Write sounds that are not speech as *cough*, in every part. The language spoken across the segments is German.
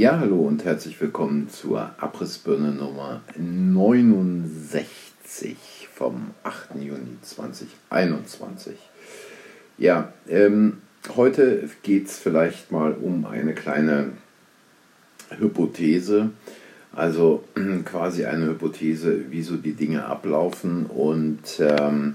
Ja, hallo und herzlich willkommen zur Abrissbirne Nummer 69 vom 8. Juni 2021. Ja, ähm, heute geht es vielleicht mal um eine kleine Hypothese, also *clears throat* quasi eine Hypothese, wieso die Dinge ablaufen und ähm,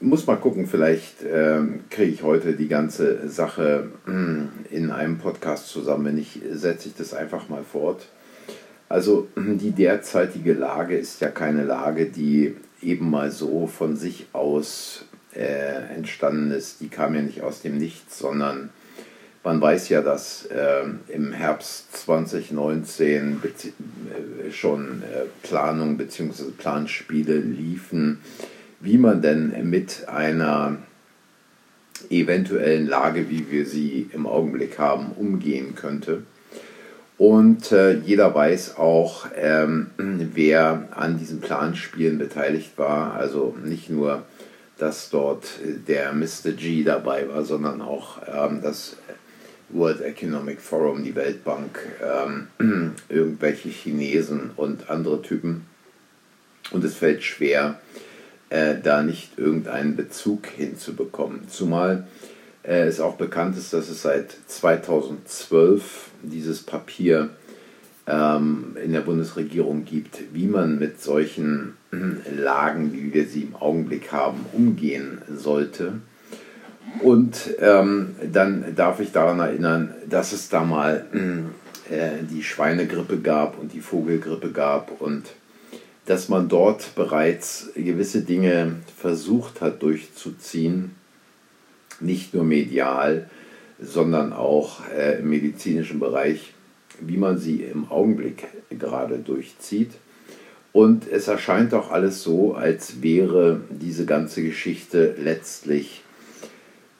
muss mal gucken, vielleicht ähm, kriege ich heute die ganze Sache äh, in einem Podcast zusammen. Wenn nicht, setze ich das einfach mal fort. Also die derzeitige Lage ist ja keine Lage, die eben mal so von sich aus äh, entstanden ist. Die kam ja nicht aus dem Nichts, sondern man weiß ja, dass äh, im Herbst 2019 äh, schon äh, Planungen bzw. Planspiele liefen wie man denn mit einer eventuellen Lage, wie wir sie im Augenblick haben, umgehen könnte. Und äh, jeder weiß auch, ähm, wer an diesen Planspielen beteiligt war. Also nicht nur, dass dort der Mr. G dabei war, sondern auch ähm, das World Economic Forum, die Weltbank, ähm, *clears throat* irgendwelche Chinesen und andere Typen. Und es fällt schwer, äh, da nicht irgendeinen Bezug hinzubekommen. Zumal äh, es auch bekannt ist, dass es seit 2012 dieses Papier ähm, in der Bundesregierung gibt, wie man mit solchen äh, Lagen, wie wir sie im Augenblick haben, umgehen sollte. Und ähm, dann darf ich daran erinnern, dass es da mal äh, die Schweinegrippe gab und die Vogelgrippe gab und dass man dort bereits gewisse Dinge versucht hat durchzuziehen, nicht nur medial, sondern auch äh, im medizinischen Bereich, wie man sie im Augenblick gerade durchzieht. Und es erscheint auch alles so, als wäre diese ganze Geschichte letztlich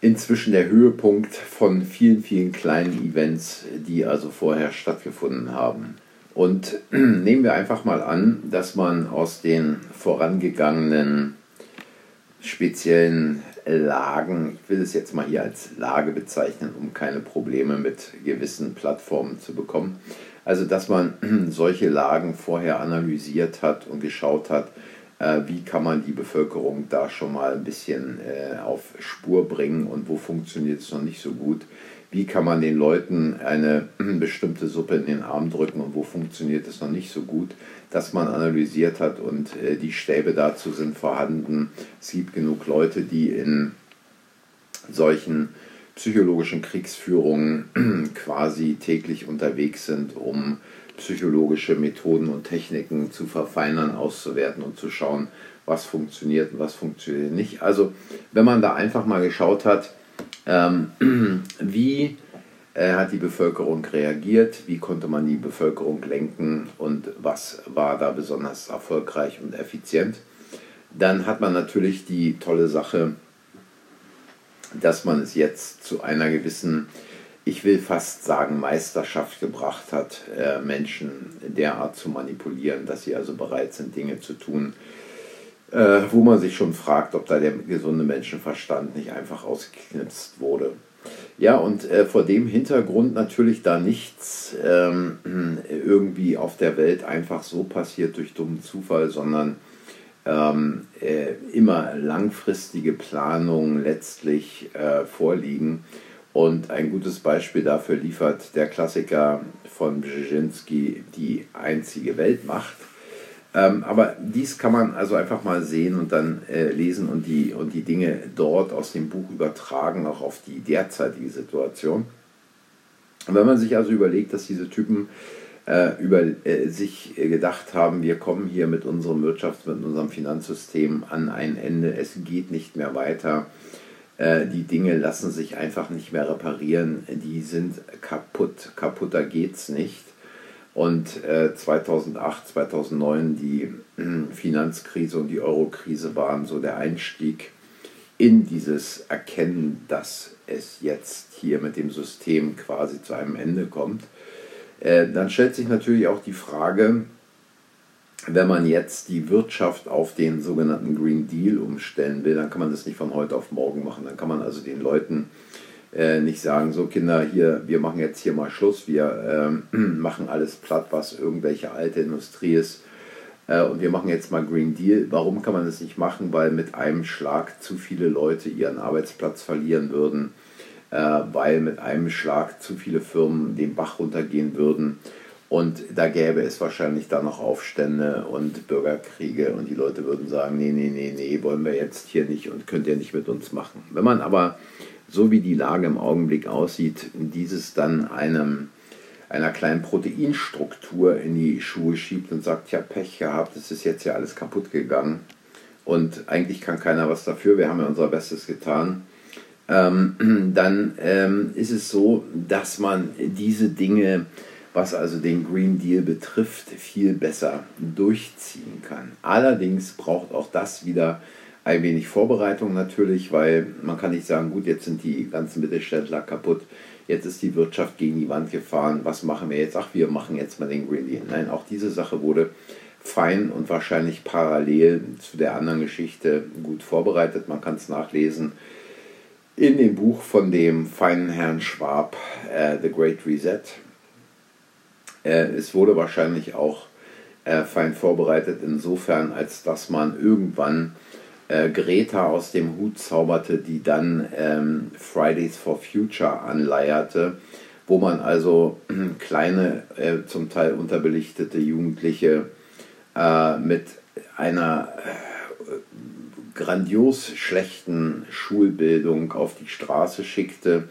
inzwischen der Höhepunkt von vielen, vielen kleinen Events, die also vorher stattgefunden haben. Und *clears throat* nehmen wir einfach mal an, dass man aus den vorangegangenen speziellen Lagen, ich will es jetzt mal hier als Lage bezeichnen, um keine Probleme mit gewissen Plattformen zu bekommen, also dass man *clears throat* solche Lagen vorher analysiert hat und geschaut hat, wie kann man die Bevölkerung da schon mal ein bisschen äh, auf Spur bringen und wo funktioniert es noch nicht so gut wie kann man den Leuten eine *clears throat* bestimmte Suppe in den Arm drücken und wo funktioniert es noch nicht so gut, dass man analysiert hat und äh, die Stäbe dazu sind vorhanden. Es gibt genug Leute, die in solchen psychologischen Kriegsführungen *clears throat* quasi täglich unterwegs sind, um psychologische Methoden und Techniken zu verfeinern, auszuwerten und zu schauen, was funktioniert und was funktioniert nicht. Also wenn man da einfach mal geschaut hat, ähm, *clears throat* wie äh, hat die Bevölkerung reagiert? Wie konnte man die Bevölkerung lenken? Und was war da besonders erfolgreich und effizient? Dann hat man natürlich die tolle Sache, dass man es jetzt zu einer gewissen, ich will fast sagen, Meisterschaft gebracht hat, äh, Menschen derart zu manipulieren, dass sie also bereit sind, Dinge zu tun, äh, wo man sich schon fragt, ob da der gesunde Menschenverstand nicht einfach ausgeknipst wurde. Ja, und äh, vor dem Hintergrund natürlich da nichts ähm, irgendwie auf der Welt einfach so passiert durch dummen Zufall, sondern ähm, äh, immer langfristige Planungen letztlich äh, vorliegen. Und ein gutes Beispiel dafür liefert der Klassiker von Brzezinski, die einzige Weltmacht ähm, aber dies kann man also einfach mal sehen und dann äh, lesen und die, und die Dinge dort aus dem Buch übertragen, auch auf die derzeitige Situation. Und wenn man sich also überlegt, dass diese Typen äh, über äh, sich gedacht haben, wir kommen hier mit unserem Wirtschafts-, mit unserem Finanzsystem an ein Ende, es geht nicht mehr weiter, äh, die Dinge lassen sich einfach nicht mehr reparieren, die sind kaputt, kaputter geht's nicht. Und äh, 2008, 2009 die äh, Finanzkrise und die Eurokrise waren so der Einstieg in dieses Erkennen, dass es jetzt hier mit dem System quasi zu einem Ende kommt. Äh, dann stellt sich natürlich auch die Frage, wenn man jetzt die Wirtschaft auf den sogenannten Green Deal umstellen will, dann kann man das nicht von heute auf morgen machen. Dann kann man also den Leuten äh, nicht sagen, so Kinder, hier, wir machen jetzt hier mal Schluss, wir äh, *clears throat* machen alles platt, was irgendwelche alte Industrie ist äh, und wir machen jetzt mal Green Deal. Warum kann man das nicht machen? Weil mit einem Schlag zu viele Leute ihren Arbeitsplatz verlieren würden, äh, weil mit einem Schlag zu viele Firmen den Bach runtergehen würden. Und da gäbe es wahrscheinlich dann noch Aufstände und Bürgerkriege und die Leute würden sagen, nee, nee, nee, nee, wollen wir jetzt hier nicht und könnt ihr nicht mit uns machen. Wenn man aber, so wie die Lage im Augenblick aussieht, dieses dann einem einer kleinen Proteinstruktur in die Schuhe schiebt und sagt, ja, Pech gehabt, es ist jetzt ja alles kaputt gegangen. Und eigentlich kann keiner was dafür, wir haben ja unser Bestes getan. Ähm, *clears throat* dann ähm, ist es so, dass man diese Dinge, was also den Green Deal betrifft, viel besser durchziehen kann. Allerdings braucht auch das wieder ein wenig Vorbereitung natürlich, weil man kann nicht sagen, gut, jetzt sind die ganzen Mittelständler kaputt jetzt ist die Wirtschaft gegen die Wand gefahren, was machen wir jetzt? Ach, wir machen jetzt mal den Green Deal. Nein, auch diese Sache wurde fein und wahrscheinlich parallel zu der anderen Geschichte gut vorbereitet. Man kann es nachlesen in dem Buch von dem feinen Herrn Schwab, äh, The Great Reset. Äh, es wurde wahrscheinlich auch äh, fein vorbereitet, insofern, als dass man irgendwann äh, Greta aus dem Hut zauberte, die dann ähm, Fridays for Future anleierte, wo man also *clears throat* kleine, zum Teil unterbelichtete Jugendliche mit einer grandios schlechten Schulbildung auf die Straße schickte,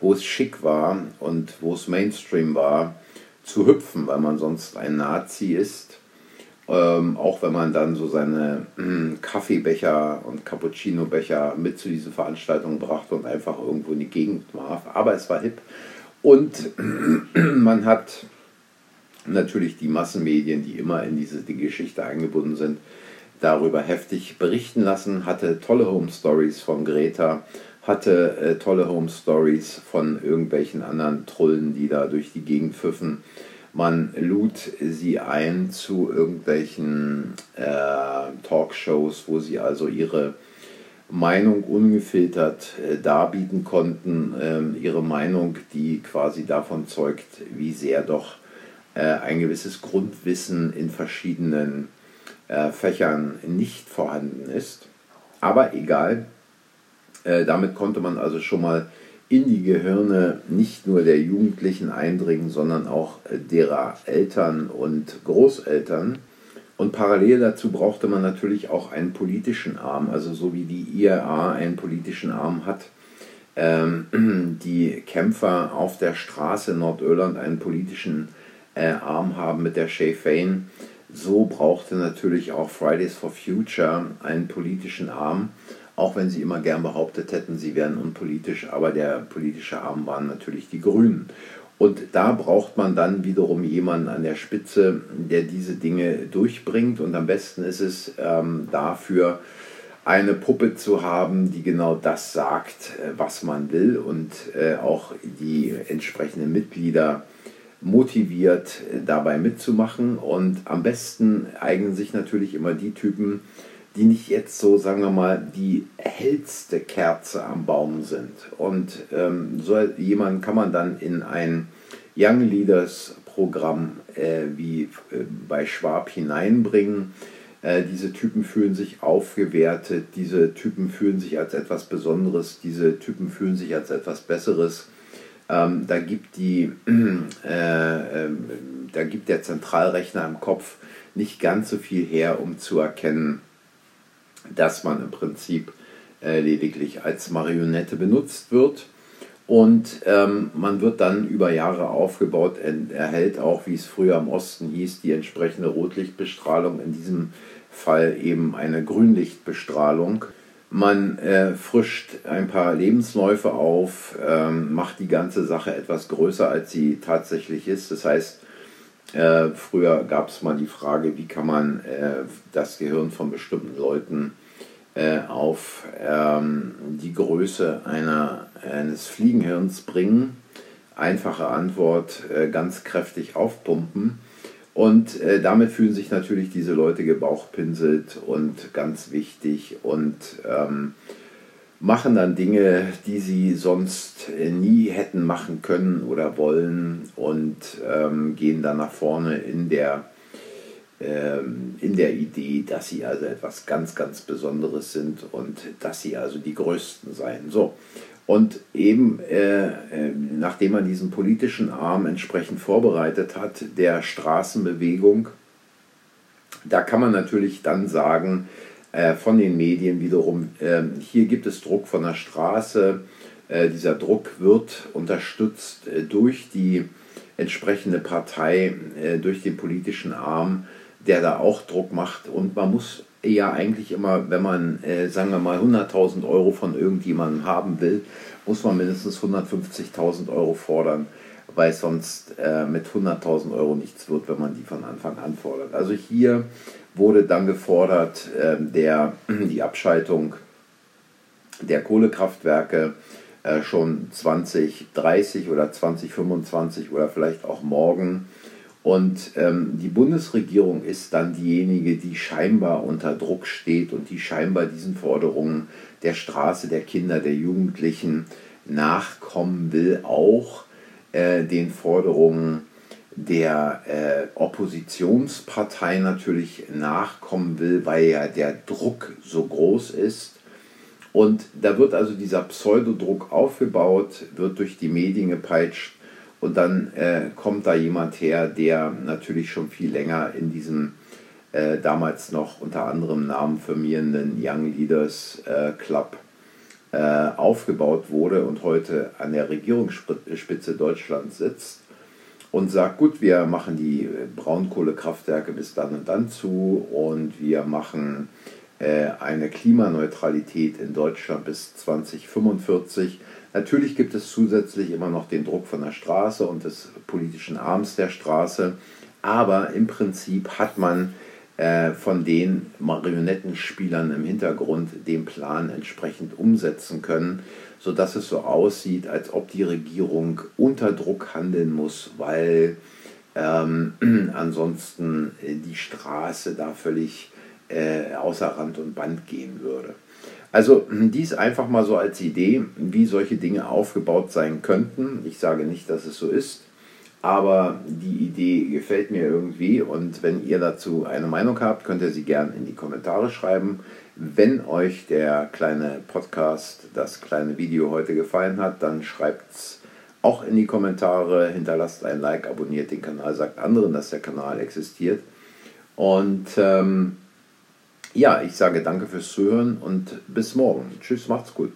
wo es schick war und wo es Mainstream war, zu hüpfen, weil man sonst ein Nazi ist ähm, auch wenn man dann so seine äh, Kaffeebecher und Cappuccino-Becher mit zu diesen Veranstaltungen brachte und einfach irgendwo in die Gegend warf. Aber es war hip. Und *clears throat* man hat natürlich die Massenmedien, die immer in diese die Geschichte eingebunden sind, darüber heftig berichten lassen, hatte tolle Home Stories von Greta, hatte äh, tolle Home Stories von irgendwelchen anderen Trullen, die da durch die Gegend pfiffen. Man lud sie ein zu irgendwelchen äh, Talkshows, wo sie also ihre Meinung ungefiltert äh, darbieten konnten. Ähm, ihre Meinung, die quasi davon zeugt, wie sehr doch äh, ein gewisses Grundwissen in verschiedenen äh, Fächern nicht vorhanden ist. Aber egal, äh, damit konnte man also schon mal in die Gehirne nicht nur der Jugendlichen eindringen, sondern auch derer Eltern und Großeltern. Und parallel dazu brauchte man natürlich auch einen politischen Arm, also so wie die IRA einen politischen Arm hat. Ähm, *clears throat* die Kämpfer auf der Straße in Nordirland einen politischen äh, Arm haben mit der Sinn Fein. So brauchte natürlich auch Fridays for Future einen politischen Arm auch wenn sie immer gern behauptet hätten, sie wären unpolitisch, aber der politische Arm waren natürlich die Grünen. Und da braucht man dann wiederum jemanden an der Spitze, der diese Dinge durchbringt. Und am besten ist es ähm, dafür, eine Puppe zu haben, die genau das sagt, äh, was man will und äh, auch die entsprechenden Mitglieder motiviert, äh, dabei mitzumachen. Und am besten eignen sich natürlich immer die Typen, die nicht jetzt so, sagen wir mal, die hellste Kerze am Baum sind. Und ähm, so jemanden kann man dann in ein Young Leaders Programm äh, wie äh, bei Schwab hineinbringen. Äh, diese Typen fühlen sich aufgewertet, diese Typen fühlen sich als etwas Besonderes, diese Typen fühlen sich als etwas Besseres. Ähm, da, gibt die, äh, ähm, da gibt der Zentralrechner im Kopf nicht ganz so viel her, um zu erkennen, dass man im Prinzip äh, lediglich als Marionette benutzt wird. Und ähm, man wird dann über Jahre aufgebaut, erhält auch, wie es früher im Osten hieß, die entsprechende Rotlichtbestrahlung, in diesem Fall eben eine Grünlichtbestrahlung. Man äh, frischt ein paar Lebensläufe auf, ähm, macht die ganze Sache etwas größer, als sie tatsächlich ist. Das heißt, äh, früher gab es mal die Frage, wie kann man äh, das Gehirn von bestimmten Leuten äh, auf ähm, die Größe einer, eines Fliegenhirns bringen. Einfache Antwort, äh, ganz kräftig aufpumpen. Und äh, damit fühlen sich natürlich diese Leute gebauchpinselt und ganz wichtig und ähm, machen dann Dinge, die sie sonst nie hätten machen können oder wollen und ähm, gehen dann nach vorne in der, ähm, in der Idee, dass sie also etwas ganz, ganz Besonderes sind und dass sie also die Größten seien. So. Und eben, äh, äh, nachdem man diesen politischen Arm entsprechend vorbereitet hat, der Straßenbewegung, da kann man natürlich dann sagen, äh, von den Medien wiederum, äh, hier gibt es Druck von der Straße, äh, dieser Druck wird unterstützt äh, durch die entsprechende Partei, durch den politischen Arm, der da auch Druck macht. Und man muss ja eigentlich immer, wenn man, sagen wir mal, 100.000 Euro von irgendjemandem haben will, muss man mindestens 150.000 Euro fordern, weil sonst mit 100.000 Euro nichts wird, wenn man die von Anfang an fordert. Also hier wurde dann gefordert, äh, der, die Abschaltung der Kohlekraftwerke äh, schon 2030 oder 2025 oder vielleicht auch morgen. Und ähm, die Bundesregierung ist dann diejenige, die scheinbar unter Druck steht und die scheinbar diesen Forderungen der Straße, der Kinder, der Jugendlichen nachkommen will, auch äh, den Forderungen der äh, Oppositionspartei natürlich nachkommen will, weil ja der Druck so groß ist. Und da wird also dieser Pseudodruck aufgebaut, wird durch die Medien gepeitscht und dann äh, kommt da jemand her, der natürlich schon viel länger in diesem äh, damals noch unter anderem Namen firmierenden Young Leaders äh, Club äh, aufgebaut wurde und heute an der Regierungsspitze Deutschlands sitzt und sagt, gut, wir machen die Braunkohlekraftwerke bis dann und dann zu und wir machen äh, eine Klimaneutralität in Deutschland bis 2045 Natürlich gibt es zusätzlich immer noch den Druck von der Straße und des politischen Arms der Straße, aber im Prinzip hat man äh, von den Marionettenspielern im Hintergrund den Plan entsprechend umsetzen können, sodass es so aussieht, als ob die Regierung unter Druck handeln muss, weil ähm, *clears throat* ansonsten die Straße da völlig äh, außer Rand und Band gehen würde. Also dies einfach mal so als Idee, wie solche Dinge aufgebaut sein könnten. Ich sage nicht, dass es so ist, aber die Idee gefällt mir irgendwie und wenn ihr dazu eine Meinung habt, könnt ihr sie gerne in die Kommentare schreiben. Wenn euch der kleine Podcast, das kleine Video heute gefallen hat, dann schreibt es auch in die Kommentare, hinterlasst ein Like, abonniert den Kanal, sagt anderen, dass der Kanal existiert. Und ähm, ja, ich sage danke fürs Zuhören und bis morgen. Tschüss, macht's gut.